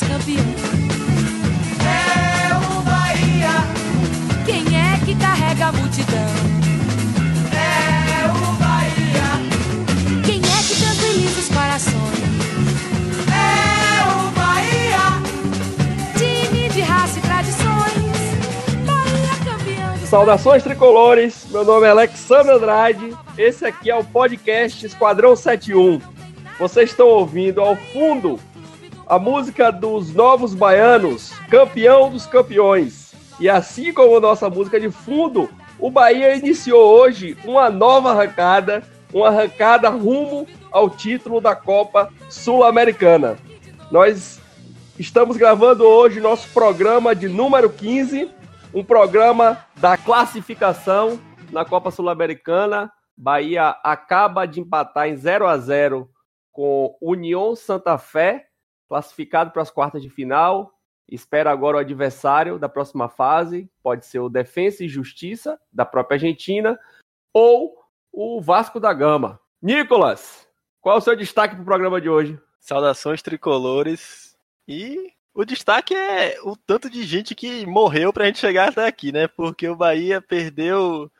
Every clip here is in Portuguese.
campeões. É o Bahia, Quem é que carrega a multidão? é o Bahia, Quem é que tranquiliza os corações? é o Bahia. Time de raça e tradições. Bahia campeão Saudações tricolores, meu nome é Alexandre Andrade, esse aqui é o podcast Esquadrão 71. Vocês estão ouvindo ao fundo a música dos Novos Baianos, campeão dos campeões. E assim como nossa música de fundo, o Bahia iniciou hoje uma nova arrancada, uma arrancada rumo ao título da Copa Sul-Americana. Nós estamos gravando hoje nosso programa de número 15, um programa da classificação na Copa Sul-Americana. Bahia acaba de empatar em 0 a 0 com União Santa Fé, classificado para as quartas de final. Espera agora o adversário da próxima fase, pode ser o Defensa e Justiça da própria Argentina ou o Vasco da Gama. Nicolas, qual é o seu destaque para o programa de hoje? Saudações tricolores. E o destaque é o tanto de gente que morreu pra gente chegar até aqui, né? Porque o Bahia perdeu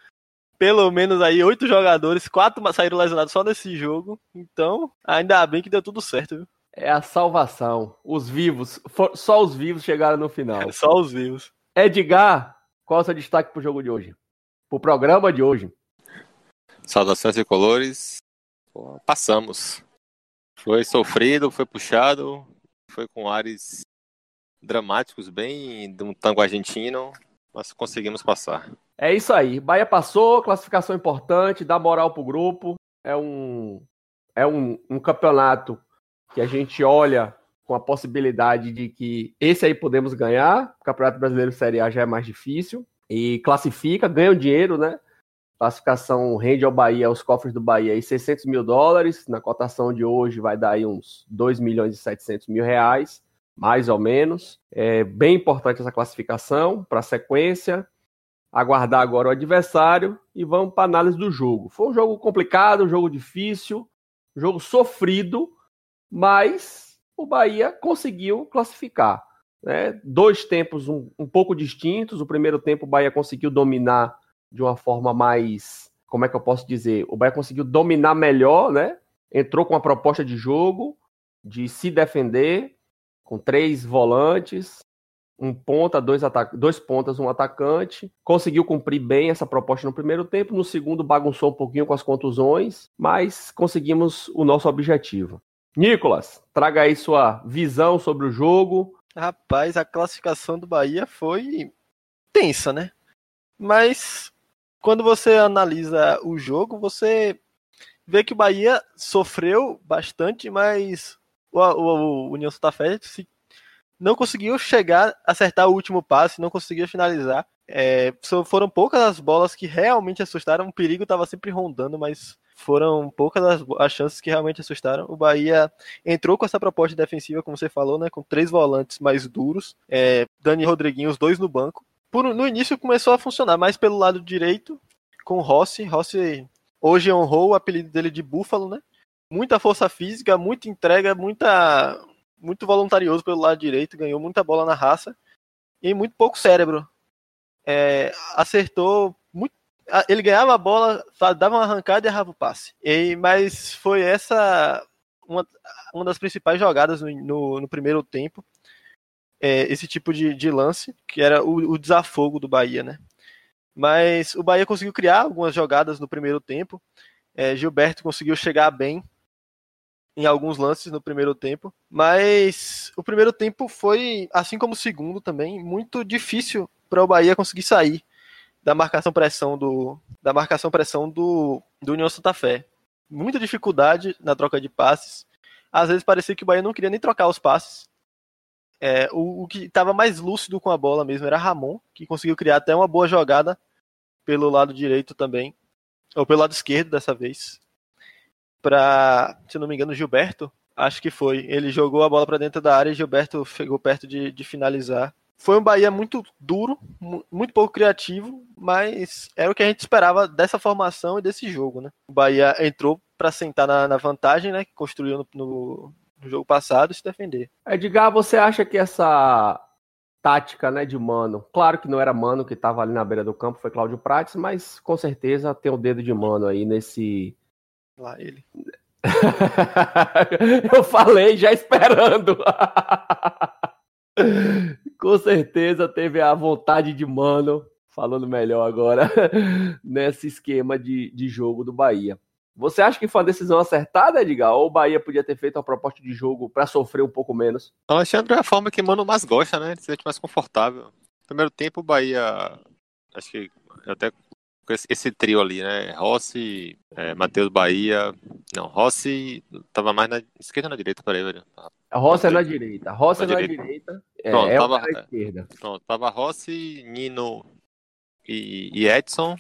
pelo menos aí oito jogadores, quatro saíram lesionados só nesse jogo. Então, ainda bem que deu tudo certo, viu? É a salvação. Os vivos, for- só os vivos chegaram no final. Só os vivos. Edgar, qual é o seu destaque para o jogo de hoje? Para o programa de hoje? Saudações tricolores. Pô, passamos. Foi sofrido, foi puxado, foi com ares dramáticos, bem de um tango argentino, mas conseguimos passar. É isso aí. Bahia passou, classificação importante, dá moral pro grupo. É um, é um, um campeonato que a gente olha com a possibilidade de que esse aí podemos ganhar. O Campeonato Brasileiro Série A já é mais difícil. E classifica, ganha o dinheiro, né? Classificação rende ao Bahia, aos cofres do Bahia, aí 600 mil dólares. Na cotação de hoje vai dar aí uns 2 milhões e 700 mil reais, mais ou menos. É bem importante essa classificação para a sequência aguardar agora o adversário e vamos para análise do jogo. Foi um jogo complicado, um jogo difícil, um jogo sofrido, mas o Bahia conseguiu classificar. Né? Dois tempos um, um pouco distintos. O primeiro tempo o Bahia conseguiu dominar de uma forma mais, como é que eu posso dizer? O Bahia conseguiu dominar melhor, né? Entrou com uma proposta de jogo, de se defender, com três volantes, um ponta, dois, dois pontas, um atacante. Conseguiu cumprir bem essa proposta no primeiro tempo. No segundo, bagunçou um pouquinho com as contusões, mas conseguimos o nosso objetivo. Nicolas, traga aí sua visão sobre o jogo. Rapaz, a classificação do Bahia foi tensa, né? Mas quando você analisa o jogo, você vê que o Bahia sofreu bastante, mas o, o, o União Santa Fé não conseguiu chegar, acertar o último passe, não conseguiu finalizar. É, foram poucas as bolas que realmente assustaram. O perigo estava sempre rondando, mas foram poucas as, as, chances que realmente assustaram. O Bahia entrou com essa proposta defensiva, como você falou, né, com três volantes mais duros, é, Dani e Rodriguinho, os dois no banco. Por, no início começou a funcionar mais pelo lado direito, com Rossi. Rossi hoje honrou o apelido dele de Búfalo, né? Muita força física, muita entrega, muita muito voluntarioso pelo lado direito, ganhou muita bola na raça e muito pouco cérebro. É, acertou. Ele ganhava a bola, dava uma arrancada e errava o passe. E, mas foi essa uma, uma das principais jogadas no, no, no primeiro tempo. É, esse tipo de, de, lance, que era o, o, desafogo do Bahia, né? Mas o Bahia conseguiu criar algumas jogadas no primeiro tempo. É, Gilberto conseguiu chegar bem em alguns lances no primeiro tempo, mas o primeiro tempo foi, assim como o segundo também, muito difícil para o Bahia conseguir sair da marcação pressão do da marcação pressão do, do União Santa Fé. Muita dificuldade na troca de passes. Às vezes parecia que o Bahia não queria nem trocar os passes. É, o, o, que estava mais lúcido com a bola mesmo era Ramon, que conseguiu criar até uma boa jogada pelo lado direito também, ou pelo lado esquerdo dessa vez para, se não me engano, Gilberto. Acho que foi. Ele jogou a bola para dentro da área e Gilberto chegou perto de, de, finalizar. Foi um Bahia muito duro, muito pouco criativo, mas era o que a gente esperava dessa formação e desse jogo, né? O Bahia entrou para sentar na, na, vantagem, né? Que construiu no, no, no jogo passado e se defender. Edgar, você acha que essa tática né, de Mano, claro que não era Mano que estava ali na beira do campo, foi Cláudio Prates, mas com certeza tem o dedo de Mano aí nesse. Lá ele. Eu falei já esperando. com certeza teve a vontade de Mano, falando melhor agora, nesse esquema de, de jogo do Bahia. Você acha que foi uma decisão acertada, Edgar? Ou o Bahia podia ter feito uma proposta de jogo para sofrer um pouco menos? Alexandre é a forma que Mano mais gosta, né? Ele se sente mais confortável. Primeiro tempo, o Bahia. Acho que até esse trio ali, né? Rossi, é, Matheus Bahia. Não, Rossi tava mais na esquerda ou na direita? Peraí, velho. A Rossi é na direita. Rossi é Na na direita. direita. É, Pronto, é tava- na esquerda. Pronto, tava Rossi, Nino e, e Edson.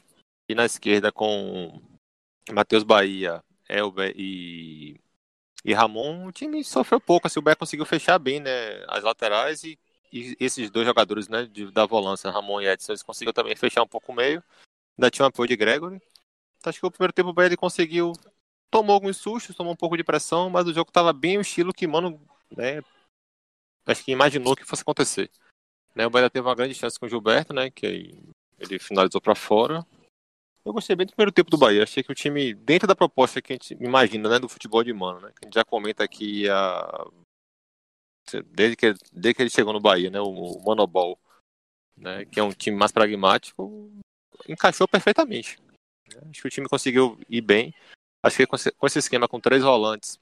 E na esquerda com Matheus Bahia, Elber e, e Ramon. O time sofreu pouco. Assim, o Bahia conseguiu fechar bem né, as laterais e, e esses dois jogadores né, de- da volância, Ramon e Edson, eles conseguiram também fechar um pouco o meio. Ainda tinha um apoio de Gregory. Então, acho que o primeiro tempo o Bahia ele conseguiu. Tomou alguns sustos, tomou um pouco de pressão, mas o jogo estava bem o estilo que, mano, né, acho que imaginou que fosse acontecer. Né, o Bahia teve uma grande chance com o Gilberto, né? Que ele finalizou para fora. Eu gostei bem do primeiro tempo do Bahia. Achei que o time, dentro da proposta que a gente imagina, né, do futebol de mano, né? Que a gente já comenta aqui a... desde, que, desde que ele chegou no Bahia, né? O, o Manobol, né? Que é um time mais pragmático, encaixou perfeitamente. né. Acho que o time conseguiu ir bem. Acho que com esse esquema com três volantes,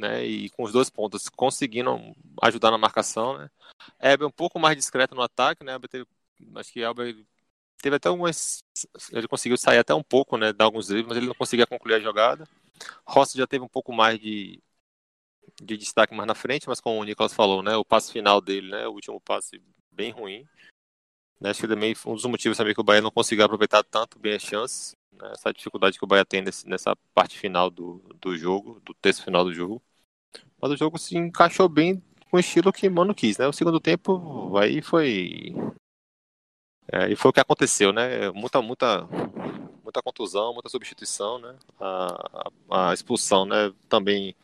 né? E com os dois pontos conseguindo ajudar na marcação, né? Elber um pouco mais discreto no ataque, né? Elber teve, acho que Elber teve até algumas. Ele conseguiu sair até um pouco, né? Dar alguns dribles, mas ele não conseguia concluir a jogada. Rossi já teve um pouco mais de, de destaque mais na frente, mas como o Nicolas falou, né? O passe final dele, né? O último passe bem ruim. Né, acho que também um dos motivos também que o Bahia não conseguiu aproveitar tanto bem as chances. Né, essa dificuldade que o Bahia tem nesse, nessa parte final do, do jogo, do terço final do jogo. Mas o jogo se encaixou bem com o estilo que Mano quis, né? O segundo tempo aí foi. É, e foi o que aconteceu, né? Muita, muita, muita contusão, muita substituição, né? A, a, a expulsão, né? Também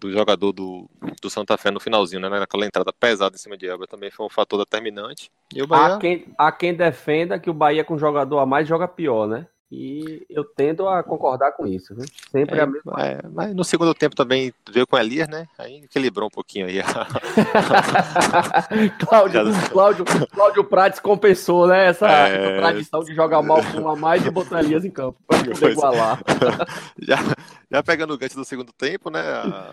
do jogador do, do Santa Fé no finalzinho, né? Naquela entrada pesada em cima de Elber também foi um fator determinante. E o Bahia. Há quem, há quem defenda que o Bahia com jogador a mais joga pior, né? E eu tendo a concordar com isso, viu? Sempre É, a mesma. é, mas no segundo tempo também veio com Elias, né? Aí equilibrou um pouquinho aí. Cláudio, Cláudio, Cláudio Prates compensou, né? Essa, É. tradição de jogar mal com uma a mais e botar Elias em campo pra poder é. igualar. já, já pegando o gancho do segundo tempo, né?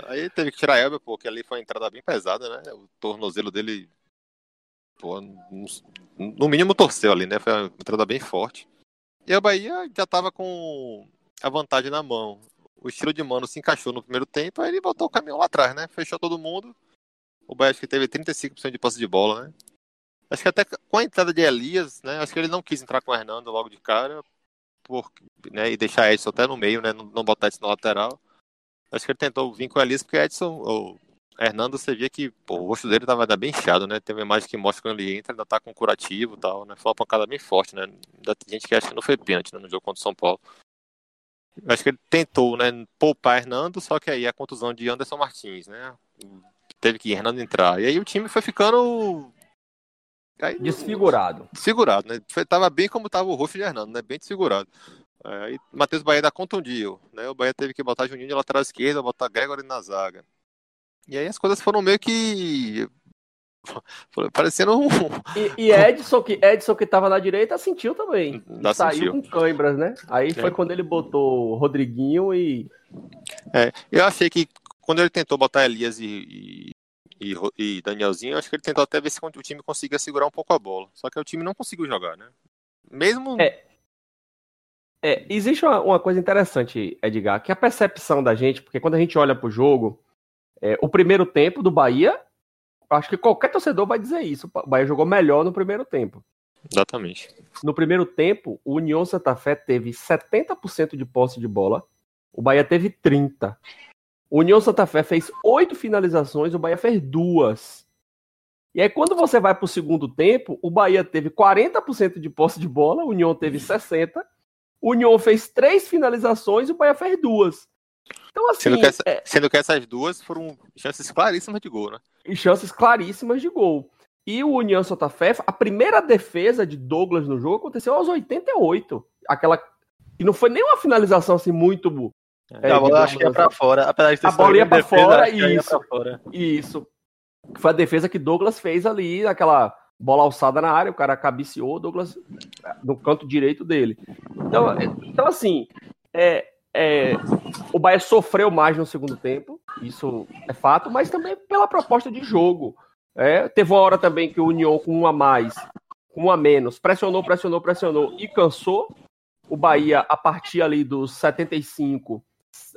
Aí teve que tirar Elber, porque ali foi uma entrada bem pesada, né? O tornozelo dele, pô, no mínimo torceu ali, né? Foi uma entrada bem forte. E o Bahia já tava com a vantagem na mão. O estilo de mano se encaixou no primeiro tempo, aí ele botou o caminhão lá atrás, né? Fechou todo mundo. O Bahia acho que teve 35% de posse de bola, né? Acho que até com a entrada de Elias, né? Acho que ele não quis entrar com o Hernando logo de cara, por, né? E deixar Edson até no meio, né? Não, não botar Edson na lateral. Acho que ele tentou vir com o Elias, porque Edson, o Hernando, você via que pô, o rosto dele tava ainda bem inchado, né? Tem uma imagem que mostra quando ele entra, ainda tá com curativo e tal, né? Foi uma pancada bem forte, né? Ainda tem gente que acha que não foi pênalti né, no jogo contra o São Paulo. Acho que ele tentou, né, poupar Hernando, só que aí a contusão de Anderson Martins, né? Teve que Hernando entrar. E aí o time foi ficando. Aí, Desfigurado. desfigurado, né? Foi, tava bem como tava o rosto de Hernando, né? Bem desfigurado. É, Aí Matheus Bahia da contundiu, né? O Bahia teve que botar Juninho de lateral esquerda, botar Gregory na zaga. E aí as coisas foram meio que parecendo um E, e Edson, que, Edson, que tava na direita, sentiu também. E saiu sentiu. com câimbras, né? Aí foi É. quando ele botou o Rodriguinho e. É, eu achei que quando ele tentou botar Elias e, e, e Danielzinho, eu acho que ele tentou até ver se o time conseguia segurar um pouco a bola. Só que o time não conseguiu jogar, né? Mesmo. É. É, existe uma, uma coisa interessante, Edgar, que a percepção da gente, porque quando a gente olha pro jogo, é, o primeiro tempo do Bahia, acho que qualquer torcedor vai dizer isso. O Bahia jogou melhor no primeiro tempo. Exatamente. No primeiro tempo, o União Santa Fé teve 70% de posse de bola, o Bahia teve 30%. O União Santa Fé fez oito finalizações, o Bahia fez duas. E aí, quando você vai para o segundo tempo, o Bahia teve 40% de posse de bola, o União teve 60%. O União fez três finalizações e o Bahia fez duas. Então, assim, Sendo que, essa- é, sendo que essas duas foram chances claríssimas de gol, né? e chances claríssimas de gol. E o União Santa Fé, a primeira defesa de Douglas no jogo aconteceu aos 88. Aquela que não foi nem uma finalização assim muito. é, a bola acho que ia assim, pra fora. Apesar de ter A sido bola ia pra defesa, fora, que ia isso. pra fora. Isso. Foi a defesa que Douglas fez ali, aquela bola alçada na área, o cara cabeceou, Douglas no canto direito dele. Então, é- então assim, é, é, o Bahia sofreu mais no segundo tempo, isso é fato, mas também pela proposta de jogo. É, teve uma hora também que o União com um a mais, com um a menos, pressionou, pressionou, pressionou e cansou. O Bahia, a partir ali dos 75,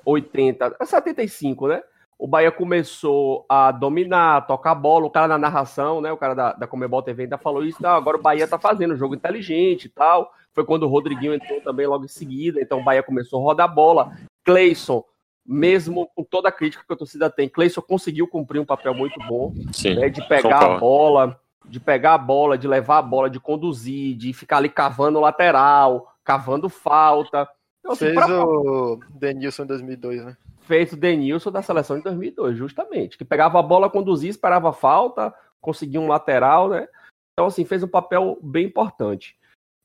80, 75, né? o Bahia começou a dominar, tocar a bola, o cara na narração, né? O cara da, da Comebol TV ainda falou isso, não, agora o Bahia tá fazendo um jogo inteligente e tal. Foi quando o Rodriguinho entrou também logo em seguida, então o Bahia começou a rodar a bola. Cleison, mesmo com toda a crítica que a torcida tem, Cleison conseguiu cumprir um papel muito bom, Sim. né? De pegar a bola, de pegar a bola, de levar a bola, de conduzir, de ficar ali cavando o lateral, cavando falta. Então, assim, Fez pra- o Denilson em 2002, né? fez o Denilson da seleção de 2002, justamente. Que pegava a bola, conduzia, esperava falta, conseguia um lateral, né? Então, assim, fez um papel bem importante.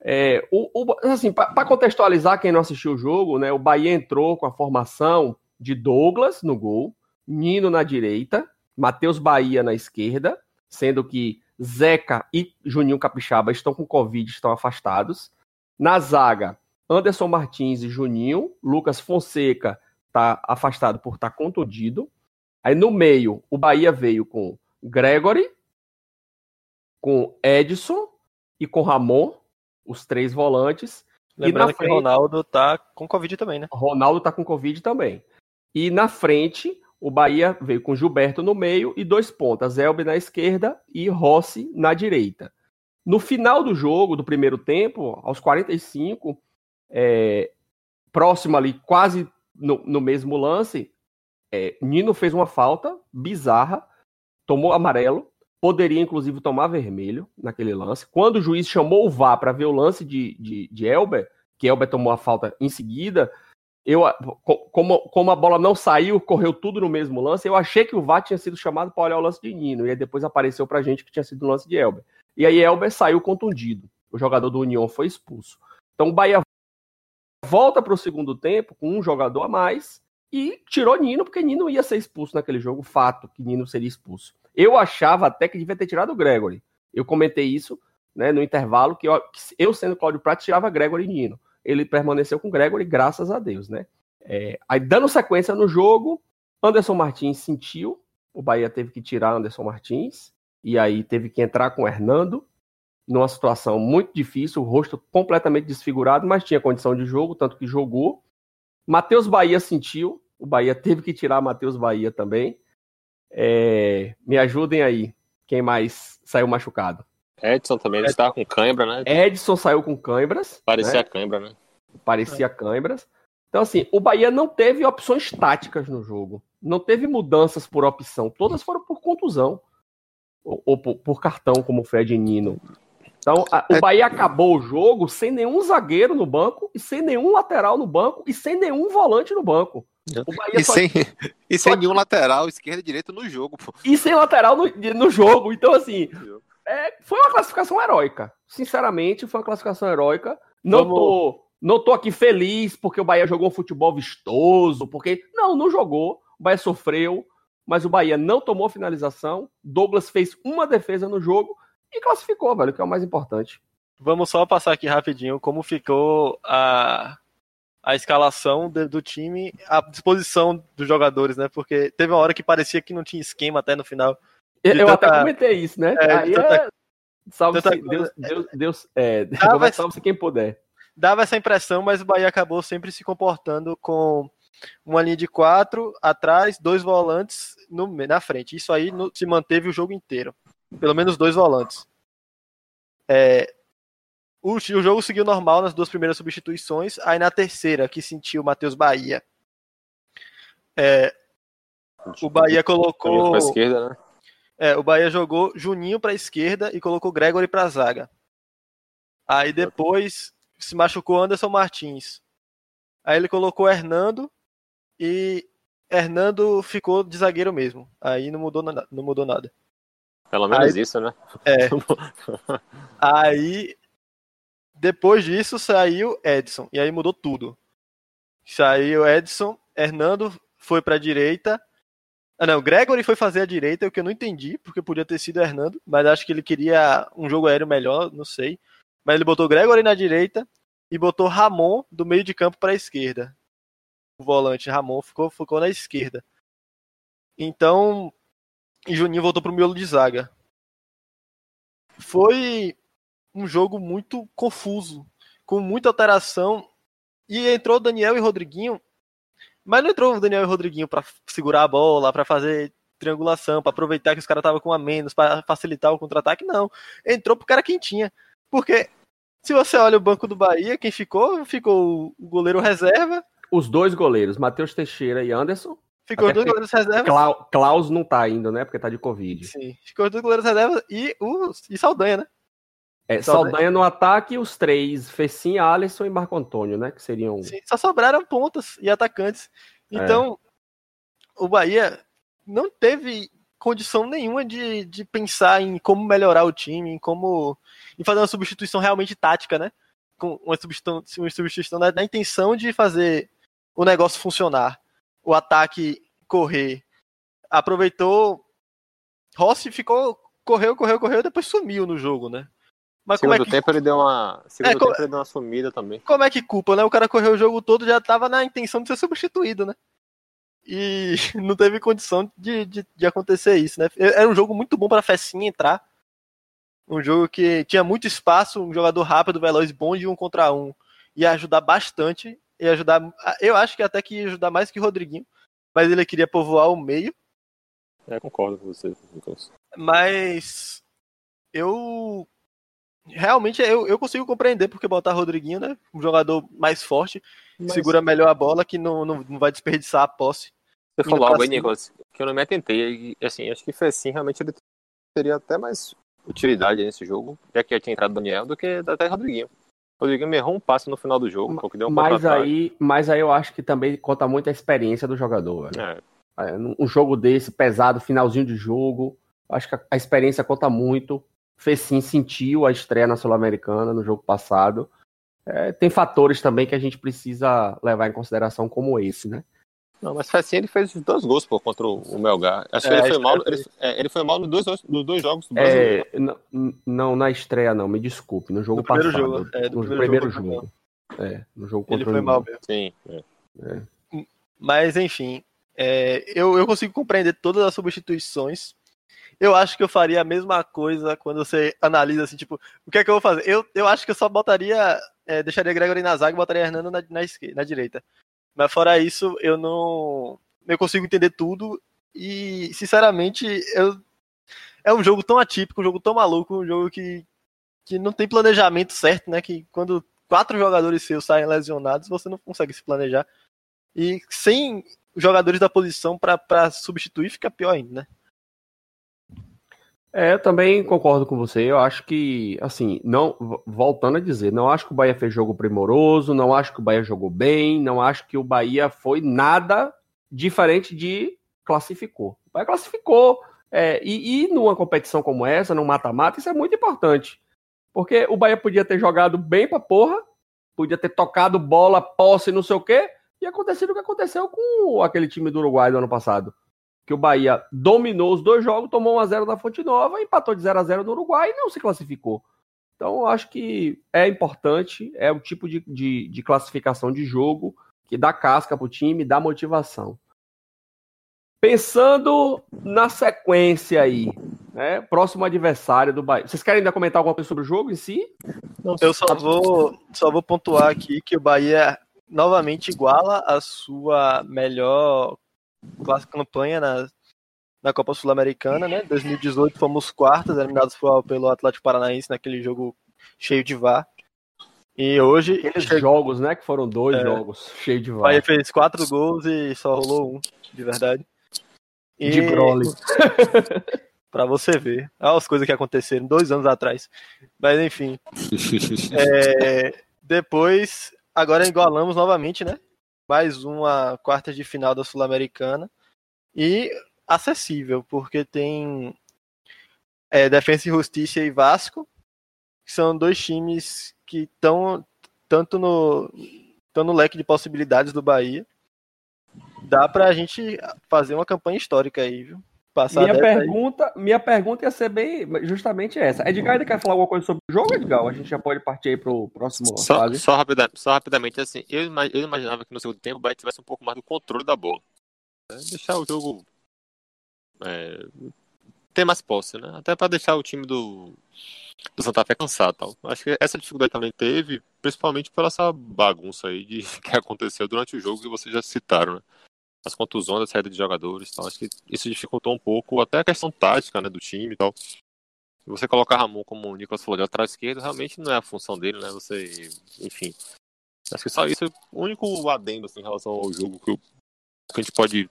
É, o, o- assim, para contextualizar quem não assistiu o jogo, né? O Bahia entrou com a formação de Douglas no gol, Nino na direita, Matheus Bahia na esquerda, sendo que Zeca e Juninho Capixaba estão com Covid, estão afastados. Na zaga, Anderson Martins e Juninho, Lucas Fonseca tá afastado por estar contundido. Aí no meio, o Bahia veio com Gregory, com Edson e com Ramon, os três volantes. Lembrando que frente- Ronaldo tá com Covid também, né? Ronaldo tá com Covid também. E na frente, o Bahia veio com Gilberto no meio e dois pontas, Elbe na esquerda e Rossi na direita. No final do jogo, do primeiro tempo, aos 45, é, próximo ali, quase no, no mesmo lance, é, Nino fez uma falta bizarra, tomou amarelo, poderia inclusive tomar vermelho naquele lance. Quando o juiz chamou o VAR para ver o lance de, de, de Elber, que Elber tomou a falta em seguida, eu, co- como, como a bola não saiu, correu tudo no mesmo lance, eu achei que o VAR tinha sido chamado para olhar o lance de Nino, e aí depois apareceu pra gente que tinha sido o lance de Elber. E aí Elber saiu contundido. O jogador do União foi expulso. Então o Bahia volta para o segundo tempo com um jogador a mais e tirou Nino, porque Nino ia ser expulso naquele jogo, fato que Nino seria expulso. Eu achava até que devia ter tirado o Gregory. Eu comentei isso né, no intervalo, que eu, que eu sendo Cláudio Prato, tirava Gregory e Nino. Ele permaneceu com Gregory, graças a Deus, né? É, aí, dando sequência no jogo, Anderson Martins sentiu, o Bahia teve que tirar Anderson Martins, e aí teve que entrar com o Hernando, numa situação muito difícil, o rosto completamente desfigurado, mas tinha condição de jogo, tanto que jogou. Matheus Bahia sentiu, o Bahia teve que tirar Matheus Bahia também. É, me ajudem aí, quem mais saiu machucado? Edson também, ele estava com cãibra, né? Edson saiu com câimbras. Parecia né? cãibra, né? parecia câimbras. Então, assim, o Bahia não teve opções táticas no jogo. Não teve mudanças por opção. Todas foram por contusão. Ou, ou por, por cartão, como o Fred Nino. Então, a- o Bahia acabou o jogo sem nenhum zagueiro no banco, e sem nenhum lateral no banco, e sem nenhum volante no banco. Bahia E só- sem, e sem só- nenhum lateral, esquerda e direita no jogo, pô. e sem lateral no, no jogo. Então, assim, é, foi uma classificação heróica. Sinceramente, foi uma classificação heróica. Não Vamos- tô, não tô aqui feliz porque o Bahia jogou um futebol vistoso, porque. Não, não jogou. O Bahia sofreu, mas o Bahia não tomou finalização. Douglas fez uma defesa no jogo e classificou, velho, que é o mais importante. Vamos só passar aqui rapidinho como ficou a, a escalação de- do time, a disposição dos jogadores, né? Porque teve uma hora que parecia que não tinha esquema até no final. Eu, eu tanta- até comentei isso, né? É, Aí tanta- é. Salve tanta Deus. Deus, Deus, é, mas- salve-se quem puder. Dava essa impressão, mas o Bahia acabou sempre se comportando com uma linha de quatro atrás, dois volantes no, na frente. Isso aí no- se manteve o jogo inteiro. Pelo menos dois volantes. É, o, o jogo seguiu normal nas duas primeiras substituições. Aí na terceira, que sentiu o Matheus Bahia. é, o Bahia colocou. Pra esquerda, né? É, o Bahia jogou Juninho para a esquerda e colocou Gregory para a zaga. Aí depois se machucou Anderson Martins. Aí ele colocou Hernando e Hernando ficou de zagueiro mesmo. Aí não mudou, na- não mudou nada. Pelo menos isso, né? É. Aí, depois disso, saiu Edson. E aí mudou tudo. Saiu Edson, Hernando foi pra direita. Ah, não, Gregory foi fazer a direita, o que eu não entendi, porque podia ter sido Hernando, mas acho que ele queria um jogo aéreo melhor, não sei. Mas ele botou Gregory na direita e botou Ramon do meio de campo pra esquerda. O volante Ramon ficou, ficou na esquerda. Então, e Juninho voltou pro miolo de zaga foi um jogo muito confuso, com muita alteração. E entrou Daniel e Rodriguinho, mas não entrou o Daniel e Rodriguinho para segurar a bola, para fazer triangulação, para aproveitar que os caras estavam com a menos, para facilitar o contra-ataque, não. Entrou pro cara quem tinha. Porque se você olha o banco do Bahia, quem ficou? Ficou o goleiro reserva, Os dois goleiros, Matheus Teixeira e Anderson. Ficou Até dois goleiros reservas. Clau- Klaus não tá ainda, né? Porque tá de Covid. Sim, ficou dois goleiros reservas e o e Saldanha, né? É, Saldanha. Saldanha no ataque, os três, Fecim, Alisson e Marco Antônio, né? Que seriam. Sim, só sobraram pontas e atacantes. Então, o Bahia não teve condição nenhuma de, de pensar em como melhorar o time, em como. em fazer uma substituição realmente tática, né? Com uma substituição, uma substituição na, na intenção de fazer o negócio funcionar. O ataque correr. Aproveitou. Rossi ficou. Correu, correu, correu, depois sumiu no jogo, né? Mas como é Segundo que tempo ele deu uma. Segundo É, co- tempo ele deu uma sumida também. como é que culpa, né? O cara correu o jogo todo já tava na intenção de ser substituído, né? E não teve condição de, de, de acontecer isso, né? Era um jogo muito bom para Fecinha entrar. Um jogo que tinha muito espaço, um jogador rápido, veloz, bom de um contra um. Ia ajudar bastante. Ia ajudar. Eu acho que até que ia ajudar mais que o Rodriguinho. Mas ele queria povoar o meio. É, concordo com você, Nicolas. Mas eu realmente eu, eu consigo compreender porque botar Rodriguinho, né? Um jogador mais forte, Mas segura melhor a bola, que não, não, não vai desperdiçar a posse. Você falou algo aí. Nicolas, que eu não me atentei. E, assim, acho que foi assim, realmente ele teria até mais utilidade nesse jogo, já que já tinha entrado o Daniel, do que até Rodriguinho. O Rodriguinho me errou um passe no final do jogo, porque deu um mas aí, mas aí eu acho que também conta muito a experiência do jogador. É, um jogo desse, pesado, finalzinho de jogo, acho que a, a experiência conta muito. Fecim sentiu a estreia na Sul-Americana no jogo passado. É, tem fatores também que a gente precisa levar em consideração, como esse, né? Não, mas foi assim, ele fez os dois gols pô, contra o o Melgar. Acho que É, ele a foi mal. Ele, é, ele foi mal nos dois, nos dois jogos do Brasil. É, n- não, na estreia, não, me desculpe. No jogo No primeiro passado. jogo, é, do no primeiro primeiro jogo jogo. É, no jogo Ele contra o foi mal União. mesmo. Sim. é. Mas enfim, é, eu, eu consigo compreender todas as substituições. Eu acho que eu faria a mesma coisa quando você analisa assim, tipo, o que é que eu vou fazer? Eu, eu acho que eu só botaria, é, deixaria Gregory na zaga e botaria Hernando na, na esquerda, na direita. Mas fora isso, eu não. Eu consigo entender tudo. E, sinceramente, eu, é um jogo tão atípico, um jogo tão maluco, um jogo que, que não tem planejamento certo, né? Que quando quatro jogadores seus saem lesionados, você não consegue se planejar. E sem jogadores da posição para substituir, fica pior ainda, né? É, eu também concordo com você. Eu acho que, assim, não, vo- voltando a dizer, não acho que o Bahia fez jogo primoroso, não acho que o Bahia jogou bem, não acho que o Bahia foi nada diferente de classificou. O Bahia classificou. é, e, e numa competição como essa, no mata-mata, isso é muito importante. Porque o Bahia podia ter jogado bem pra porra, podia ter tocado bola, posse, não sei o quê, e acontecido o que aconteceu com aquele time do Uruguai do ano passado que o Bahia dominou os dois jogos, tomou 1x0 da Fonte Nova, empatou de 0 a 0 no Uruguai e não se classificou. Então, eu acho que é importante, é o tipo de, de, de classificação de jogo que dá casca pro time, dá motivação. Pensando na sequência aí, né? Próximo adversário do Bahia. Vocês querem ainda comentar alguma coisa sobre o jogo em si? Eu só vou, só vou pontuar aqui que o Bahia novamente iguala a sua melhor classe campanha na, na Copa Sul-Americana, né? 2018 fomos quartas, eliminados pelo Atlético Paranaense naquele jogo cheio de VAR. E hoje Aqueles chega- jogos, né? Que foram dois É. jogos, cheio de VAR. Bahia fez quatro gols e só rolou um, de verdade. E De Broly. pra você ver Olha as coisas que aconteceram dois anos atrás. Mas enfim. É, depois, agora igualamos novamente, né? Mais uma quarta de final da Sul-Americana e acessível, porque tem é, Defensa e Justiça e Vasco, que são dois times que estão tanto no, tão no leque de possibilidades do Bahia. Dá pra gente fazer uma campanha histórica aí, viu? Passar Minha dessa aí. pergunta, minha pergunta ia ser bem justamente essa. Edgar ainda quer falar alguma coisa sobre o jogo, Edgar? Ou A gente já pode partir aí pro próximo Só, fase. só, rapida- só rapidamente, assim, eu, eu imaginava que no segundo tempo o Bahia tivesse um pouco mais do controle da bola. né? Deixar o jogo é, ter mais posse, né? Até para deixar o time do, do Santa Fé cansado e tal. Acho que essa dificuldade também teve, principalmente pela essa bagunça aí de, que aconteceu durante o jogo que vocês já citaram, né? As contusões, a saída de jogadores e tal. Acho que isso dificultou um pouco até a questão tática né, do time e tal. Você colocar Ramon como o Nicolas falou de lateral esquerdo, realmente não é a função dele, né? Você, enfim. Acho que só isso é o único adendo assim, em relação ao jogo que, eu- que a gente pode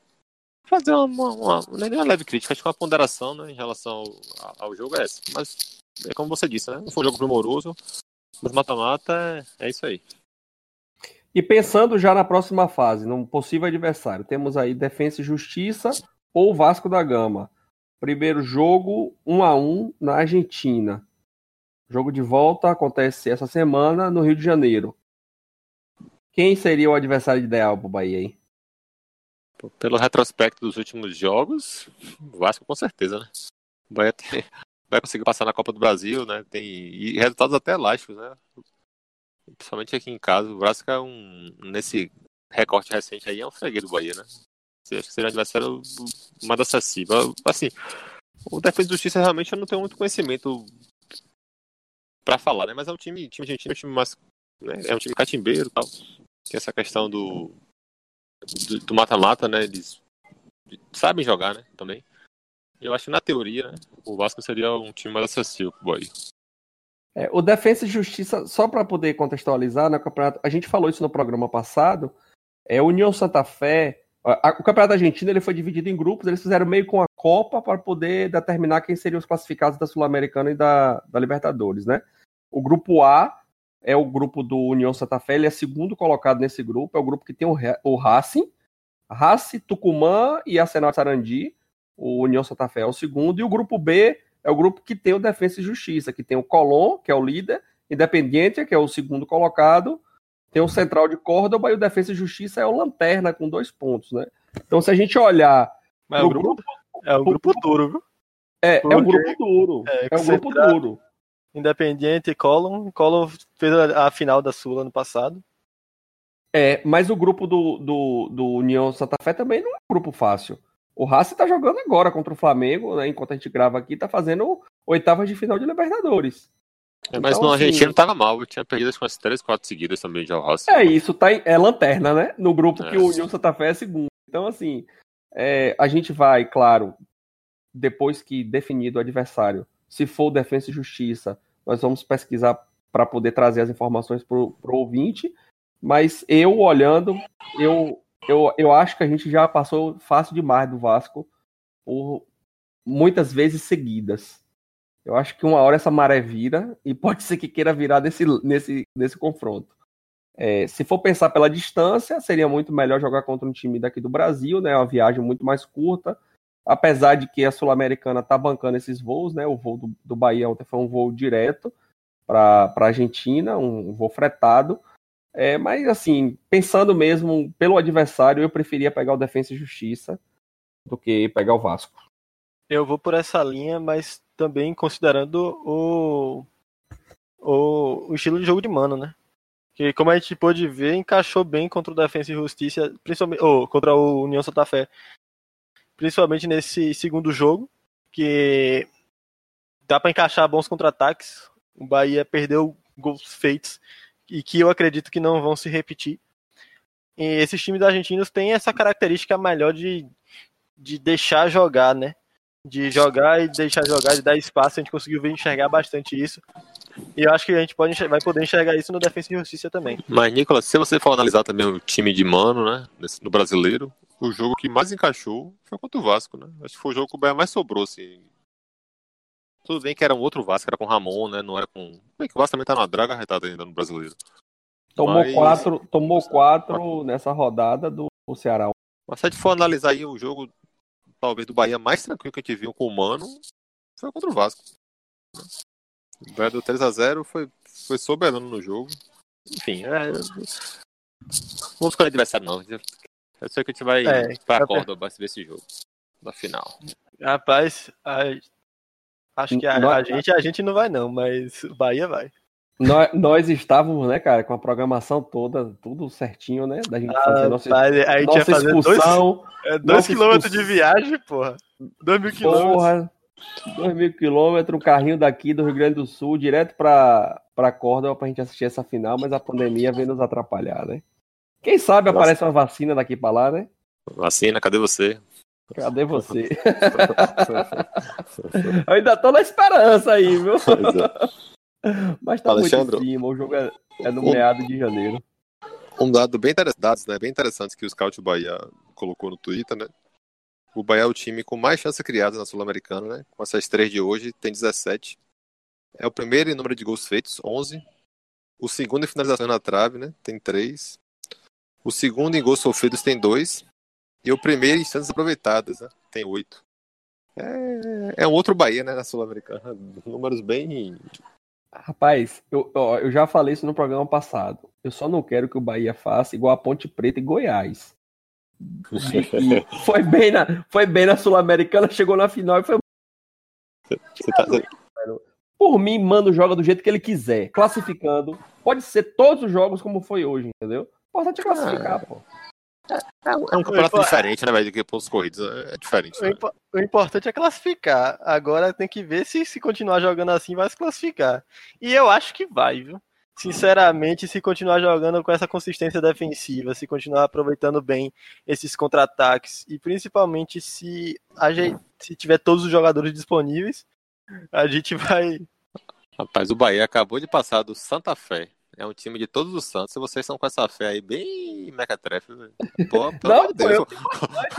fazer uma, uma, é uma leve crítica, acho que uma ponderação né, em relação ao, ao jogo é essa. Mas é como você disse, né? Não foi um jogo primoroso, mas mata-mata é, é isso aí. E pensando já na próxima fase, num possível adversário, temos aí Defensa e Justiça ou Vasco da Gama. Primeiro jogo, 1 a 1 na Argentina. Jogo de volta acontece essa semana no Rio de Janeiro. Quem seria o adversário ideal pro Bahia aí? Pelo retrospecto dos últimos jogos, o Vasco com certeza, né? O Bahia tem- vai conseguir passar na Copa do Brasil, né? Tem e resultados até elásticos, né? Principalmente aqui em casa, o Vasco é um nesse recorte recente aí é um freguês do Bahia, né? Acha que seria um adversário mais acessível. Assim, o Defesa e Justiça realmente eu não tenho muito conhecimento pra falar, né? Mas é um time, time argentino, é um time mais, né? É um time catimbeiro, e tal. Tem essa questão do do mata-mata, né? Eles sabem jogar, né? Também. Eu acho que na teoria, né, o Vasco seria um time mais acessível pro Bahia. É, o Defensa e Justiça, só para poder contextualizar, no campeonato, a gente falou isso no programa passado. É União Santa Fé. a- a- o campeonato argentino ele foi dividido em grupos. Eles fizeram meio com a Copa para poder determinar quem seriam os classificados da Sul-Americana e da, da Libertadores, né? O grupo A é o grupo do União Santa Fé. Ele é segundo colocado nesse grupo. É o grupo que tem o, o Racing, Racing, Tucumã e Arsenal Sarandi. O União Santa Fé é o segundo. E o grupo B é o grupo que tem o Defensa e Justiça, que tem o Colón, que é o líder, Independiente, que é o segundo colocado, tem o Central de Córdoba e o Defensa e Justiça é o Lanterna, com dois pontos, né? Então, se a gente olhar. Mas é o grupo, é o grupo duro, viu? É, é um Porque- grupo duro. é, É, um grupo duro. Independiente e Colon. Colon fez a, a final da Sul ano passado. É, mas o grupo do, do, do União Santa Fé também não é um grupo fácil. O Racing tá jogando agora contra o Flamengo, né? Enquanto a gente grava aqui, tá fazendo oitavas de final de Libertadores. É, Mas Então, no assim- argentino tava mal, eu tinha perdido que umas 3, 4 seguidas também de Al Racing. É isso, tá em- é lanterna, né? No grupo que É. o União Santa Fé é segundo. Então, assim, é, a gente vai, claro, depois que definido o adversário, se for Defensa e Justiça, nós vamos pesquisar para poder trazer as informações pro, pro ouvinte. Mas eu olhando, eu, eu, eu acho que a gente já passou fácil demais do Vasco por muitas vezes seguidas. Eu acho que uma hora essa maré vira e pode ser que queira virar nesse, nesse, nesse confronto. É, se for pensar pela distância, seria muito melhor jogar contra um time daqui do Brasil, né? Uma viagem muito mais curta. Apesar de que a Sul-Americana está bancando esses voos, né? O voo do, do Bahia ontem foi um voo direto para a Argentina, um, voo fretado. É, mas, assim, pensando mesmo pelo adversário, eu preferia pegar o Defensa e Justiça do que pegar o Vasco. Eu vou por essa linha, mas também considerando o, o, o estilo de jogo de mano, né? Que como a gente pôde ver, encaixou bem contra o Defensa e Justiça, principalmente, ou contra o União Santa Fé. Principalmente nesse segundo jogo, que dá para encaixar bons contra-ataques. O Bahia perdeu gols feitos e que eu acredito que não vão se repetir. E esses times argentinos têm essa característica melhor de, de deixar jogar, né? de jogar e deixar jogar, de dar espaço, a gente conseguiu enxergar bastante isso. E eu acho que a gente pode vai poder enxergar isso no Defensa e Justiça também. Mas, Nicolas, se você for analisar também o time de mano, né? No brasileiro, o jogo que mais encaixou foi contra o Vasco, né? Acho que foi o jogo que o Bahia mais sobrou, assim. Tudo bem que era um outro Vasco, era com o Ramon, né? Não era com. Bem que o Vasco também tá na draga arretada ainda no brasileiro. Tomou Mas- quatro, tomou quatro nessa rodada do Ceará. Mas se a gente for analisar aí o jogo, talvez do Bahia mais tranquilo que a gente viu com o Mano, foi contra o Vasco. O Bahia deu 3x0, foi, foi soberano no jogo. Enfim, é... vou escolher adversário não. Eu sei que a gente vai É, pra tá Córdoba pra ver esse jogo. Na final. Rapaz, a- acho que a, Nós- a gente, a gente não vai não, mas o Bahia vai. Nós, nós estávamos, né, cara, com a programação toda, tudo certinho, né? Da gente fazer nossa, Rapaz, a gente ia nossa fazer dois, expulsão. é, dois nossa quilômetros de viagem, porra. Dois mil quilômetros. Porra, dois mil quilômetros, um carrinho daqui do Rio Grande do Sul, direto pra, pra Córdoba pra gente assistir essa final, mas a pandemia veio nos atrapalhar, né? Quem sabe Nossa. aparece uma vacina daqui pra lá, né? Vacina, cadê você? Cadê você? Eu ainda tô na esperança aí, viu? Mas tá Alexandre, muito em cima, o jogo é, é no meado de janeiro. Um dado bem interessante, né, bem interessante que o Scout Bahia colocou no Twitter, né? O Bahia é o time com mais chances criadas na Sul-Americana, né? Com essas três de hoje, tem 17. É o primeiro em número de gols feitos, 11. O segundo em finalização na trave, né? Tem 3. O segundo em gols sofridos tem 2. E o primeiro em chances aproveitadas, né? Tem 8. É, é um outro Bahia, né? Na Sul-Americana. Números bem. Rapaz, eu, ó, eu já falei isso no programa passado. Eu só não quero que o Bahia faça igual a Ponte Preta e Goiás. Foi bem na, foi bem na Sul-Americana, chegou na final e foi. Você tá- Por mim, mano, joga do jeito que ele quiser, classificando. Pode ser todos os jogos como foi hoje, entendeu? O importante é classificar, pô. É um, é um campeonato diferente, né, velho? Do que pontos corridos. É diferente. O, Né? impo- o importante é classificar. Agora tem que ver se se continuar jogando assim vai se classificar. E eu acho que vai, viu? Sinceramente, se continuar jogando com essa consistência defensiva, se continuar aproveitando bem esses contra-ataques e principalmente se a gente, se tiver todos os jogadores disponíveis, a gente vai. Rapaz, o Bahia acabou de passar do Santa Fé. É um time de todos os Santos. E vocês estão com essa fé aí bem mequetrefe. Pô, Não, Deus.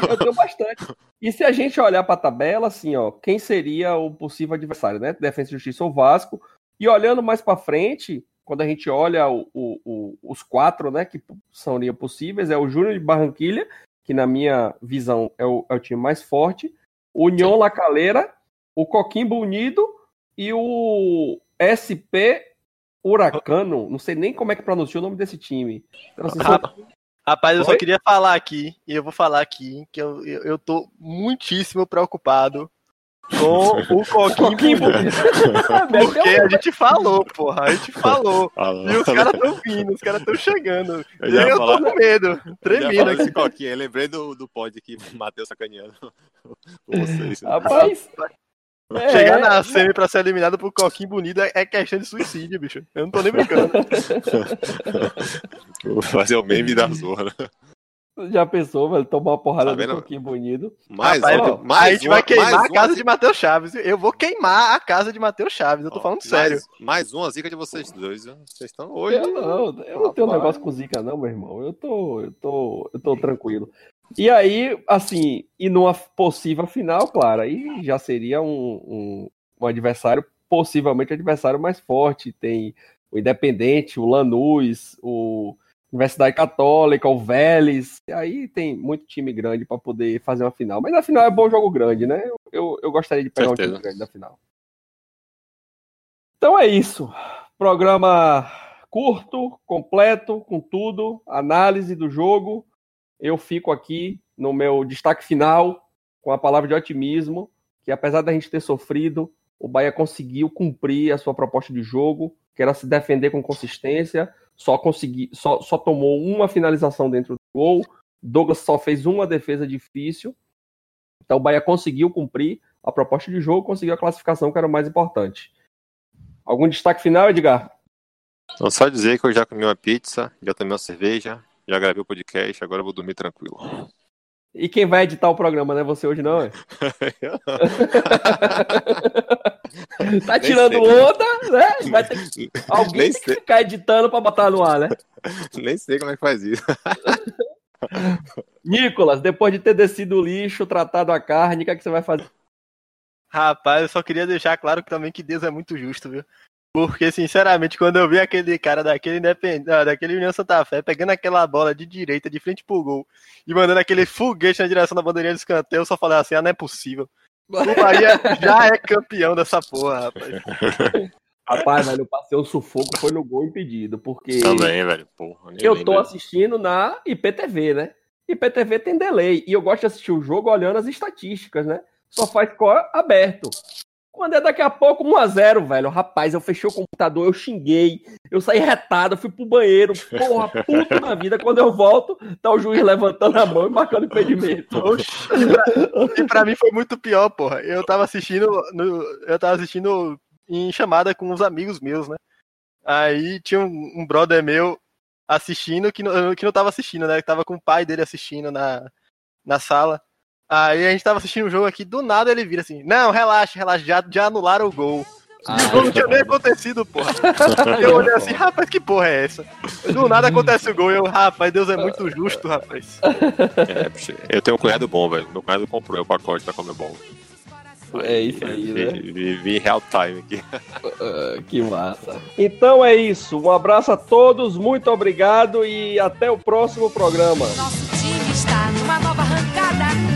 Eu tenho bastante. E se a gente olhar pra tabela, assim, ó, quem seria o possível adversário, né? Defesa e Justiça ou Vasco. E olhando mais pra frente, quando a gente olha o- o- o- os quatro, né, que seriam possíveis, é o Júnior de Barranquilha, que na minha visão é o, é time mais forte, o União La Calera, o Coquimbo Unido e o SP Huracano. Não sei nem como é que pronuncia o nome desse time. Então, assim, são- Rapaz, eu só Oi? queria falar aqui, e eu vou falar aqui, que eu, eu, eu tô muitíssimo preocupado com o. Coquimbo. Porque a gente falou, porra, a gente falou. Ah, E os caras estão vindo, os caras estão chegando. Eu E eu falar- tô com medo, tremendo aqui. esse coquinho, eu lembrei do, do pod aqui, Matheus sacaneando com vocês. Rapaz, é, Chegar na semi pra ser eliminado por Coquinho Bonito é é questão de suicídio, bicho. Eu não tô nem brincando. Vou fazer o meme da zorra. Já pensou, velho, tomar uma porrada Tá do coquinho bonito. Mais, Rapaz, uma- ó, mais a gente uma- vai queimar a casa uma- de Matheus Chaves. Eu vou queimar a casa de Matheus Chaves, eu tô falando mais- sério. Mais uma zica de vocês dois. viu? Vocês estão hoje. Eu não, eu não tenho Rapaz. negócio com zica, não, meu irmão. Eu tô, eu tô, eu tô tranquilo. E aí, assim, e numa possível final, claro, aí já seria um, um, um adversário, possivelmente um adversário mais forte. Tem o Independente, o Lanús, o Universidade Católica, o Vélez. E aí tem muito time grande para poder fazer uma final. Mas a final é bom jogo grande, né? Eu, eu, gostaria de pegar um Certeza. time grande na final. Então é isso. Programa curto, completo, com tudo, análise do jogo. Eu fico aqui no meu destaque final com a palavra de otimismo, que apesar da gente ter sofrido, o Bahia conseguiu cumprir a sua proposta de jogo, que era se defender com consistência, só consegui, só, só tomou uma finalização dentro do gol, Douglas só fez uma defesa difícil. Então o Bahia conseguiu cumprir a proposta de jogo, conseguiu a classificação, que era o mais importante. Algum destaque final, Edgar? Então, só dizer que eu já comi uma pizza, já tomei uma cerveja, já gravei o podcast, agora eu vou dormir tranquilo. E quem vai editar o programa, não é você hoje, não, é? Tá tirando onda, né? Vai ter que- Alguém Nem tem que sei. ficar editando pra botar no ar, né? Nem sei como é que faz isso. Nicolas, depois de ter descido o lixo, tratado a carne, o que, é que você vai fazer? Rapaz, eu só queria deixar claro que também que Deus é muito justo, viu? Porque, sinceramente, quando eu vi aquele cara daquele Independente, ah, daquele União Santa Fé pegando aquela bola de direita de frente pro gol e mandando aquele foguete na direção da bandeirinha de escanteio, eu só falei assim: ah, não é possível. O Bahia já é campeão dessa porra, rapaz. Rapaz, velho, eu passei um sufoco, foi no gol impedido, porque Também, velho. Porra, eu tô lembro. assistindo na IPTV, né? IPTV tem delay, e eu gosto de assistir o jogo olhando as estatísticas, né? Só faz score aberto. Quando é daqui a pouco 1x0, velho, rapaz, eu fechei o computador, eu xinguei, eu saí retado, fui pro banheiro, porra, puto na vida. Quando eu volto, tá o juiz levantando a mão e marcando impedimento. Oxi, e, pra, e pra mim foi muito pior, porra. Eu tava assistindo. no- eu tava assistindo em chamada com uns amigos meus, né? Aí tinha um, um brother meu assistindo que não, que não tava assistindo, né? Que tava com o pai dele assistindo na, na sala. Aí a gente tava assistindo o jogo aqui, do nada ele vira assim: Não, relaxa, relaxa, já, já anularam o gol. E o gol não tinha nem acontecido, porra. Eu olhei assim, rapaz, que porra é essa? Do nada acontece o gol e eu, rapaz, Deus é muito justo, rapaz. É, eu tenho um cunhado bom, velho. Meu cunhado comprou o pacote da Comebol. É isso aí, né? Vi, real time aqui. Ah, que massa. Então é isso. Um abraço a todos, muito obrigado e até o próximo programa. Nosso time está numa nova arrancada.